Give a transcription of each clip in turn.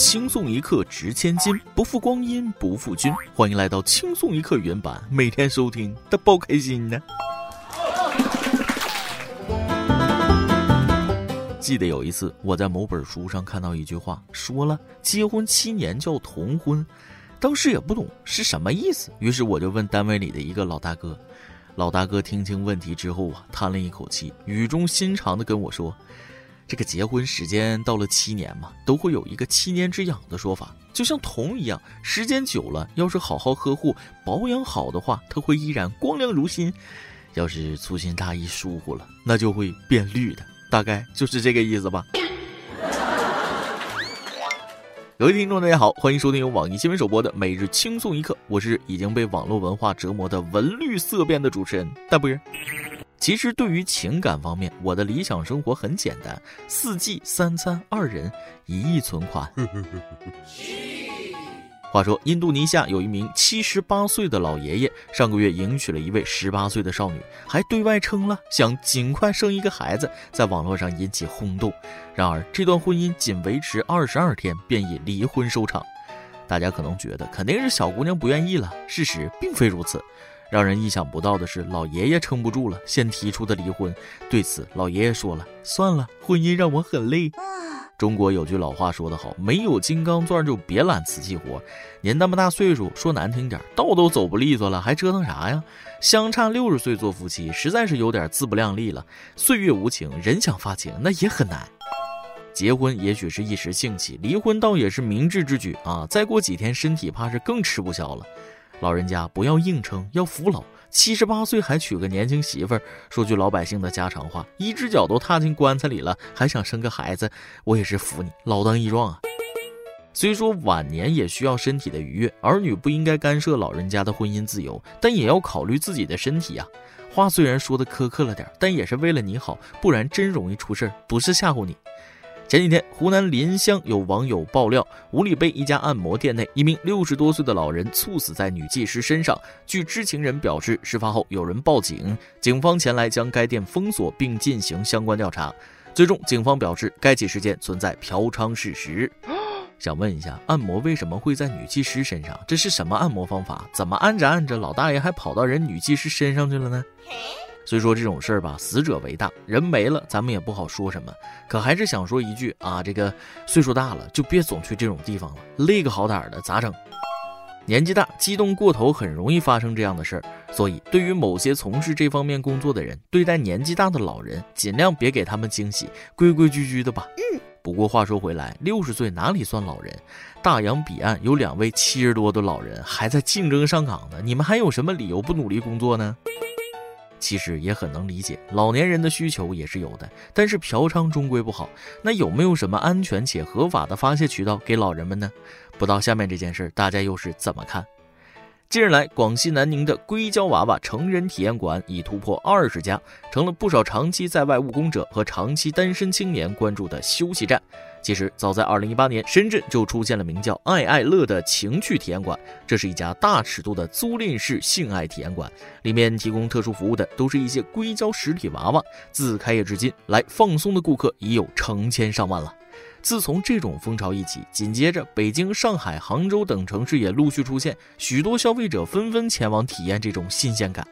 轻松一刻值千金，不负光阴不负君。欢迎来到轻松一刻原版，每天收听的包开心呢。记得有一次，我在某本书上看到一句话，说了结婚七年叫同婚，当时也不懂是什么意思，于是我就问单位里的一个老大哥。老大哥听清问题之后啊，叹了一口气，语重心长的跟我说。这个结婚时间到了七年嘛，都会有一个七年之痒的说法，就像铜一样，时间久了，要是好好呵护、保养好的话，它会依然光亮如新；要是粗心大意、疏忽了，那就会变绿的。大概就是这个意思吧。各位听众，大家好，欢迎收听由网易新闻首播的《每日轻松一刻》，我是已经被网络文化折磨的闻绿色变的主持人大波。其实，对于情感方面，我的理想生活很简单：四季三餐二人一亿存款。话说，印度尼西亚有一名七十八岁的老爷爷，上个月迎娶了一位十八岁的少女，还对外称了想尽快生一个孩子，在网络上引起轰动。然而，这段婚姻仅维持二十二天，便以离婚收场。大家可能觉得肯定是小姑娘不愿意了，事实并非如此。让人意想不到的是，老爷爷撑不住了，先提出的离婚。对此，老爷爷说了：“算了，婚姻让我很累。”中国有句老话说得好：“没有金刚钻就别揽瓷器活。”您那么大岁数，说难听点，道都走不利索了，还折腾啥呀？相差六十岁做夫妻，实在是有点自不量力了。岁月无情，人想发情那也很难。结婚也许是一时兴起，离婚倒也是明智之举啊！再过几天，身体怕是更吃不消了。老人家不要硬撑，要服老。七十八岁还娶个年轻媳妇儿，说句老百姓的家常话，一只脚都踏进棺材里了，还想生个孩子，我也是服你，老当益壮啊。虽说晚年也需要身体的愉悦，儿女不应该干涉老人家的婚姻自由，但也要考虑自己的身体呀。话虽然说的苛刻了点，但也是为了你好，不然真容易出事儿，不是吓唬你。前几天，湖南临湘有网友爆料，五里碑一家按摩店内，一名六十多岁的老人猝死在女技师身上。据知情人表示，事发后有人报警，警方前来将该店封锁并进行相关调查。最终，警方表示该起事件存在嫖娼事实。想问一下，按摩为什么会在女技师身上？这是什么按摩方法？怎么按着按着，老大爷还跑到人女技师身上去了呢？虽说这种事儿吧，死者为大，人没了，咱们也不好说什么。可还是想说一句啊，这个岁数大了，就别总去这种地方了，累个好歹的咋整？年纪大，激动过头，很容易发生这样的事儿。所以，对于某些从事这方面工作的人，对待年纪大的老人，尽量别给他们惊喜，规规矩矩的吧。嗯。不过话说回来，六十岁哪里算老人？大洋彼岸有两位七十多的老人还在竞争上岗呢，你们还有什么理由不努力工作呢？其实也很能理解，老年人的需求也是有的，但是嫖娼终归不好。那有没有什么安全且合法的发泄渠道给老人们呢？不到下面这件事，大家又是怎么看？近日来，广西南宁的硅胶娃娃成人体验馆已突破二十家，成了不少长期在外务工者和长期单身青年关注的休息站。其实，早在2018年，深圳就出现了名叫“爱爱乐”的情趣体验馆。这是一家大尺度的租赁式性爱体验馆，里面提供特殊服务的都是一些硅胶实体娃娃。自开业至今，来放松的顾客已有成千上万了。自从这种风潮一起，紧接着北京、上海、杭州等城市也陆续出现，许多消费者纷纷前往体验这种新鲜感。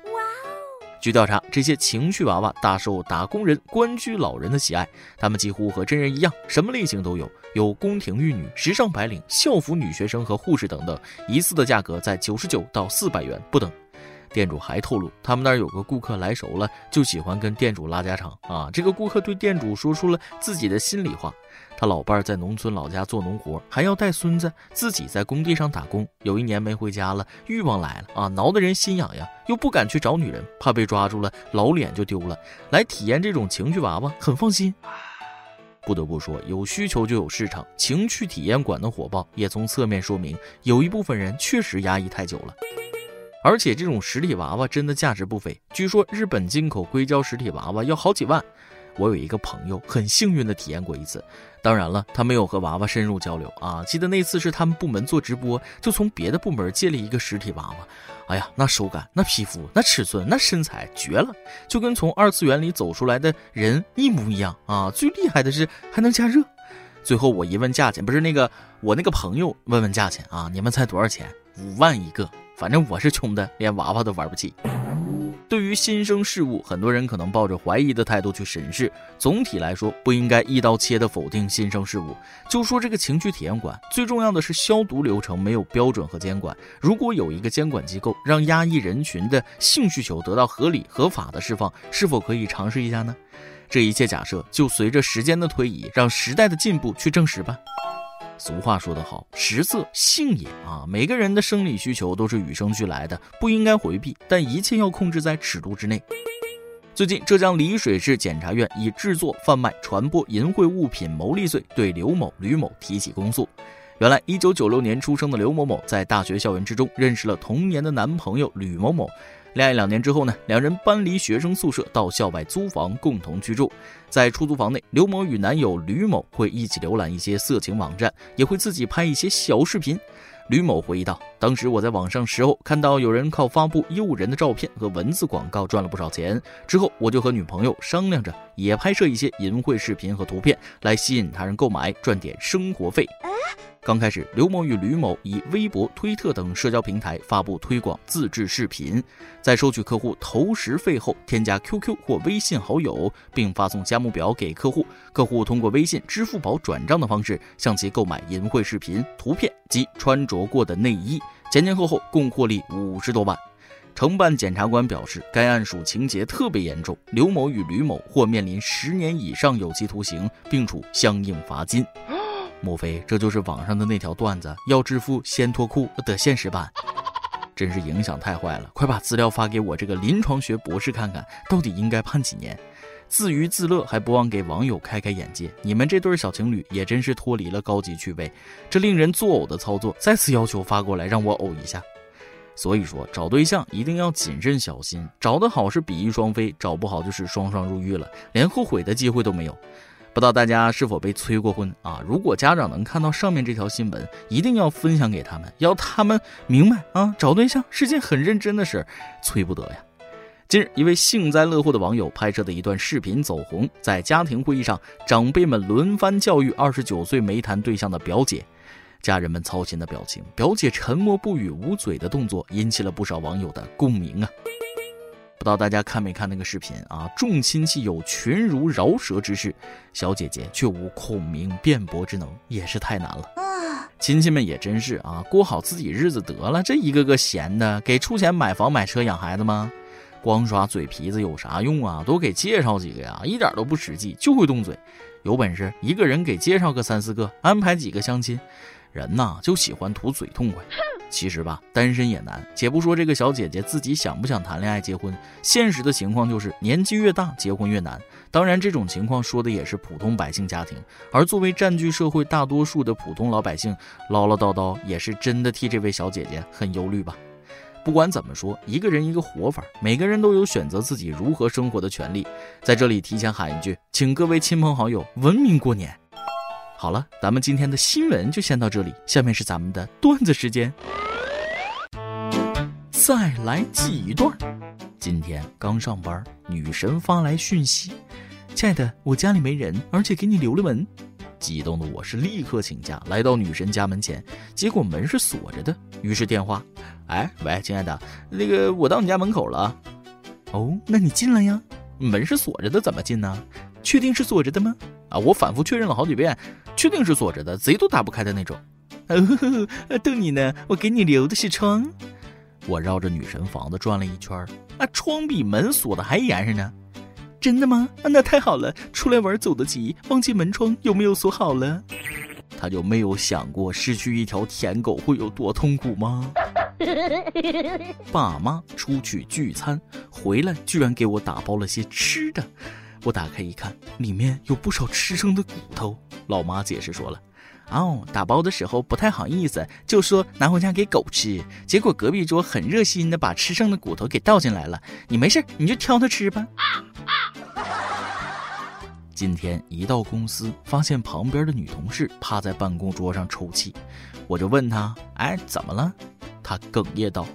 据调查，这些情趣娃娃大受打工人、官居老人的喜爱。他们几乎和真人一样，什么类型都有，有宫廷玉女、时尚白领、校服女学生和护士等等，一次的价格在九十九到四百元不等。店主还透露，他们那儿有个顾客来熟了，就喜欢跟店主拉家常啊。这个顾客对店主说出了自己的心里话：他老伴儿在农村老家做农活，还要带孙子，自己在工地上打工，有一年没回家了，欲望来了啊，挠得人心痒痒，又不敢去找女人，怕被抓住了，老脸就丢了。来体验这种情趣娃娃，很放心。不得不说，有需求就有市场，情趣体验馆的火爆，也从侧面说明，有一部分人确实压抑太久了。而且这种实体娃娃真的价值不菲，据说日本进口硅胶实体娃娃要好几万。我有一个朋友很幸运的体验过一次，当然了，他没有和娃娃深入交流啊。记得那次是他们部门做直播，就从别的部门借了一个实体娃娃。哎呀，那手感、那皮肤、那尺寸、那身材，绝了，就跟从二次元里走出来的人一模一样啊！最厉害的是还能加热。最后我一问价钱，不是那个我那个朋友问问价钱啊，你们猜多少钱？五万一个，反正我是穷的，连娃娃都玩不起。对于新生事物，很多人可能抱着怀疑的态度去审视。总体来说，不应该一刀切的否定新生事物。就说这个情趣体验馆，最重要的是消毒流程没有标准和监管。如果有一个监管机构，让压抑人群的性需求得到合理合法的释放，是否可以尝试一下呢？这一切假设，就随着时间的推移，让时代的进步去证实吧。俗话说得好，食色性也啊！每个人的生理需求都是与生俱来的，不应该回避，但一切要控制在尺度之内。最近，浙江丽水市检察院以制作、贩卖、传播淫秽物品牟利罪对刘某、吕某提起公诉。原来，一九九六年出生的刘某某在大学校园之中认识了同年的男朋友吕某某。恋爱两年之后呢，两人搬离学生宿舍到校外租房共同居住。在出租房内，刘某与男友吕某会一起浏览一些色情网站，也会自己拍一些小视频。吕某回忆道：“当时我在网上时候看到有人靠发布诱人的照片和文字广告赚了不少钱，之后我就和女朋友商量着也拍摄一些淫秽视频和图片来吸引他人购买，赚点生活费。”刚开始，刘某与吕某以微博、推特等社交平台发布推广自制视频，在收取客户投食费后，添加 QQ 或微信好友，并发送价目表给客户，客户通过微信、支付宝转账的方式向其购买淫秽视频、图片及穿着过的内衣，前前后后共获利五十多万。承办检察官表示，该案属情节特别严重，刘某与吕某或面临十年以上有期徒刑，并处相应罚金。莫非这就是网上的那条段子？要致富先脱裤的现实版，真是影响太坏了！快把资料发给我这个临床学博士看看，到底应该判几年？自娱自乐还不忘给网友开开眼界。你们这对小情侣也真是脱离了高级趣味，这令人作呕的操作，再次要求发过来让我呕一下。所以说，找对象一定要谨慎小心，找得好是比翼双飞，找不好就是双双入狱了，连后悔的机会都没有。不知道大家是否被催过婚啊？如果家长能看到上面这条新闻，一定要分享给他们，要他们明白啊，找对象是件很认真的事，催不得呀。近日，一位幸灾乐祸的网友拍摄的一段视频走红，在家庭会议上，长辈们轮番教育二十九岁没谈对象的表姐，家人们操心的表情，表姐沉默不语、捂嘴的动作，引起了不少网友的共鸣啊。不知道大家看没看那个视频啊？众亲戚有群如饶舌之势，小姐姐却无孔明辩驳之能，也是太难了。亲戚们也真是啊，过好自己日子得了，这一个个闲的，给出钱买房买车养孩子吗？光耍嘴皮子有啥用啊？多给介绍几个呀，一点都不实际，就会动嘴。有本事一个人给介绍个三四个，安排几个相亲。人呐，就喜欢图嘴痛快。其实吧，单身也难。且不说这个小姐姐自己想不想谈恋爱、结婚，现实的情况就是年纪越大，结婚越难。当然，这种情况说的也是普通百姓家庭。而作为占据社会大多数的普通老百姓，唠唠叨叨也是真的替这位小姐姐很忧虑吧。不管怎么说，一个人一个活法，每个人都有选择自己如何生活的权利。在这里提前喊一句，请各位亲朋好友文明过年。好了，咱们今天的新闻就先到这里。下面是咱们的段子时间，再来几段。今天刚上班，女神发来讯息：“亲爱的，我家里没人，而且给你留了门。”激动的我是立刻请假来到女神家门前，结果门是锁着的。于是电话：“哎，喂，亲爱的，那个我到你家门口了。哦，那你进来呀。门是锁着的，怎么进呢？确定是锁着的吗？啊，我反复确认了好几遍。”确定是锁着的，贼都打不开的那种。逗你呢，我给你留的是窗。我绕着女神房子转了一圈，啊，窗比门锁的还严实呢。真的吗？那太好了，出来玩走得急，忘记门窗有没有锁好了？他就没有想过失去一条舔狗会有多痛苦吗？爸妈出去聚餐回来，居然给我打包了些吃的。我打开一看，里面有不少吃剩的骨头。老妈解释说了：“哦，打包的时候不太好意思，就说拿回家给狗吃。结果隔壁桌很热心的把吃剩的骨头给倒进来了。你没事，你就挑它吃吧。”今天一到公司，发现旁边的女同事趴在办公桌上抽泣，我就问她：“哎，怎么了？”她哽咽道：“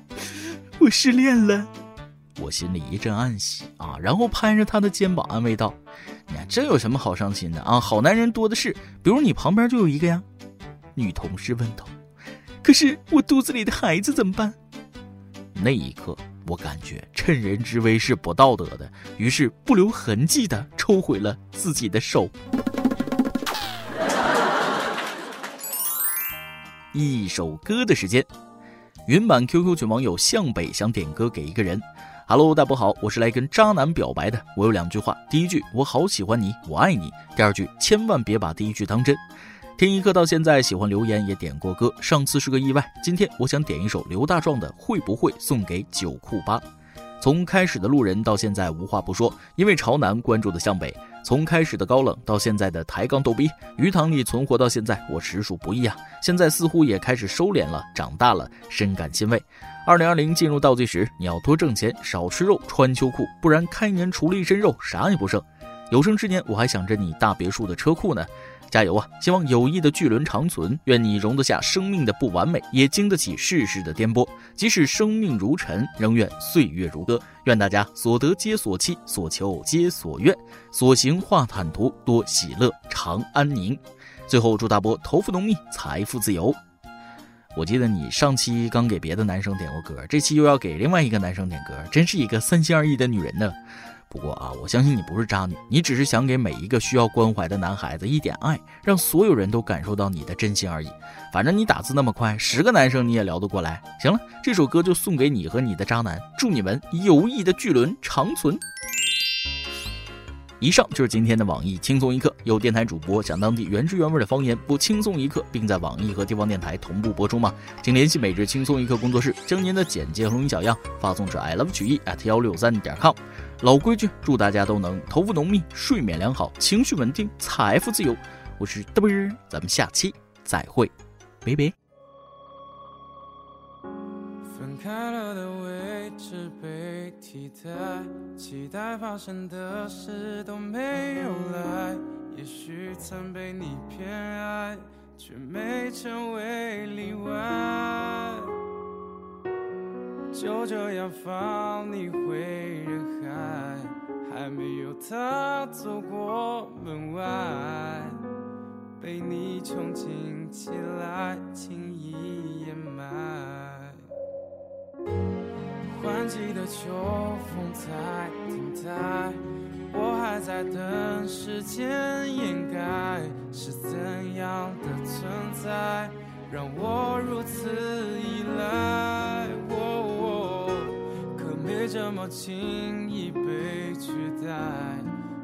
我失恋了。”我心里一阵暗喜啊，然后拍着她的肩膀安慰道：“这有什么好伤心的啊？好男人多的是，比如你旁边就有一个呀。女同事问道：“可是我肚子里的孩子怎么办？”那一刻，我感觉趁人之危是不道德的，于是不留痕迹的抽回了自己的手。一首歌的时间，云版 QQ 群网友向北想点歌给一个人。哈喽大家好，我是来跟渣男表白的。我有两句话，第一句我好喜欢你，我爱你。第二句千万别把第一句当真。听一刻到现在，喜欢留言也点过歌，上次是个意外，今天我想点一首刘大壮的《会不会》送给九库八。从开始的路人到现在无话不说，因为朝南关注的向北。从开始的高冷到现在的抬杠逗逼，鱼塘里存活到现在，我实属不易啊！现在似乎也开始收敛了，长大了，深感欣慰。二零二零进入倒计时，你要多挣钱，少吃肉，穿秋裤，不然开年除了一身肉，啥也不剩。有生之年，我还想着你大别墅的车库呢。加油啊！希望友谊的巨轮长存，愿你容得下生命的不完美，也经得起世事的颠簸。即使生命如尘，仍愿岁月如歌。愿大家所得皆所期，所求皆所愿，所行化坦途，多喜乐，长安宁。最后祝大波头发浓密，财富自由。我记得你上期刚给别的男生点过歌，这期又要给另外一个男生点歌，真是一个三心二意的女人呢。不过啊，我相信你不是渣女，你只是想给每一个需要关怀的男孩子一点爱，让所有人都感受到你的真心而已。反正你打字那么快，十个男生你也聊得过来。行了，这首歌就送给你和你的渣男，祝你们友谊的巨轮长存。以上就是今天的网易轻松一刻，有电台主播讲当地原汁原味的方言，播轻松一刻，并在网易和地方电台同步播出吗？请联系每日轻松一刻工作室，将您的简介和录音小样发送至 i love 曲艺 at 幺六三点 com。老规矩，祝大家都能头发浓密，睡眠良好，情绪稳定，财富自由。我是嘚啵，咱们下期再会，拜拜。分开了的位置被替代，期待发生的事都没有来。也许曾被你偏爱，却没成为例外。就这样放你回人海，还没有他走过门外，被你憧憬起来，轻易掩埋。换季的秋风在停台，我还在等时间掩盖，是怎样的存在让我如此依轻易被取代，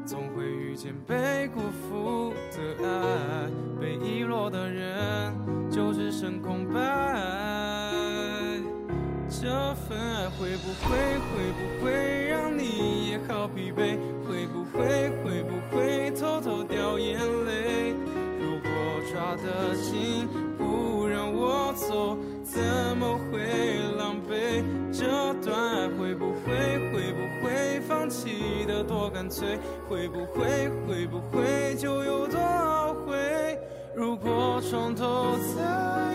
总会遇见被辜负的爱，被遗落的人就只剩空白。这份爱会不会会不会让你也好疲惫？会不会会不会偷偷掉眼泪？如果抓得紧会不会会不会就有多懊悔？如果重头再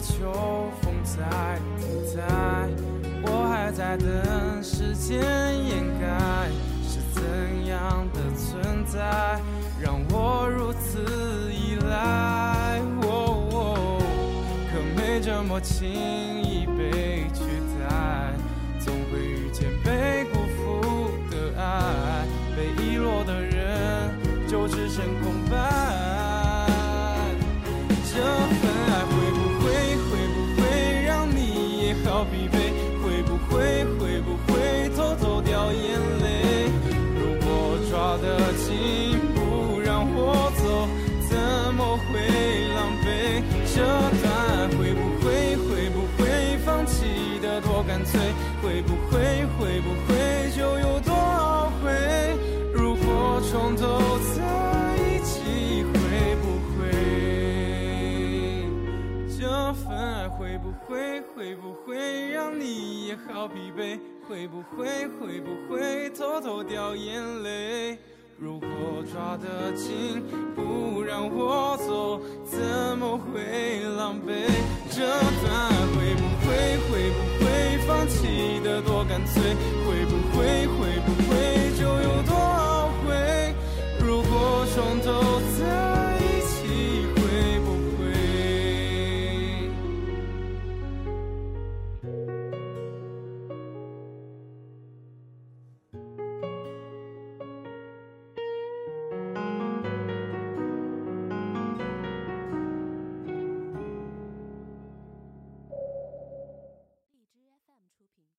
秋风在停在，我还在等时间掩盖，是怎样的存在让我如此依赖？可没这么轻会不会会不会偷偷掉眼泪？如果抓得紧，不让我走，怎么会狼狈？这段爱会不会会不会放弃的多干脆？会不会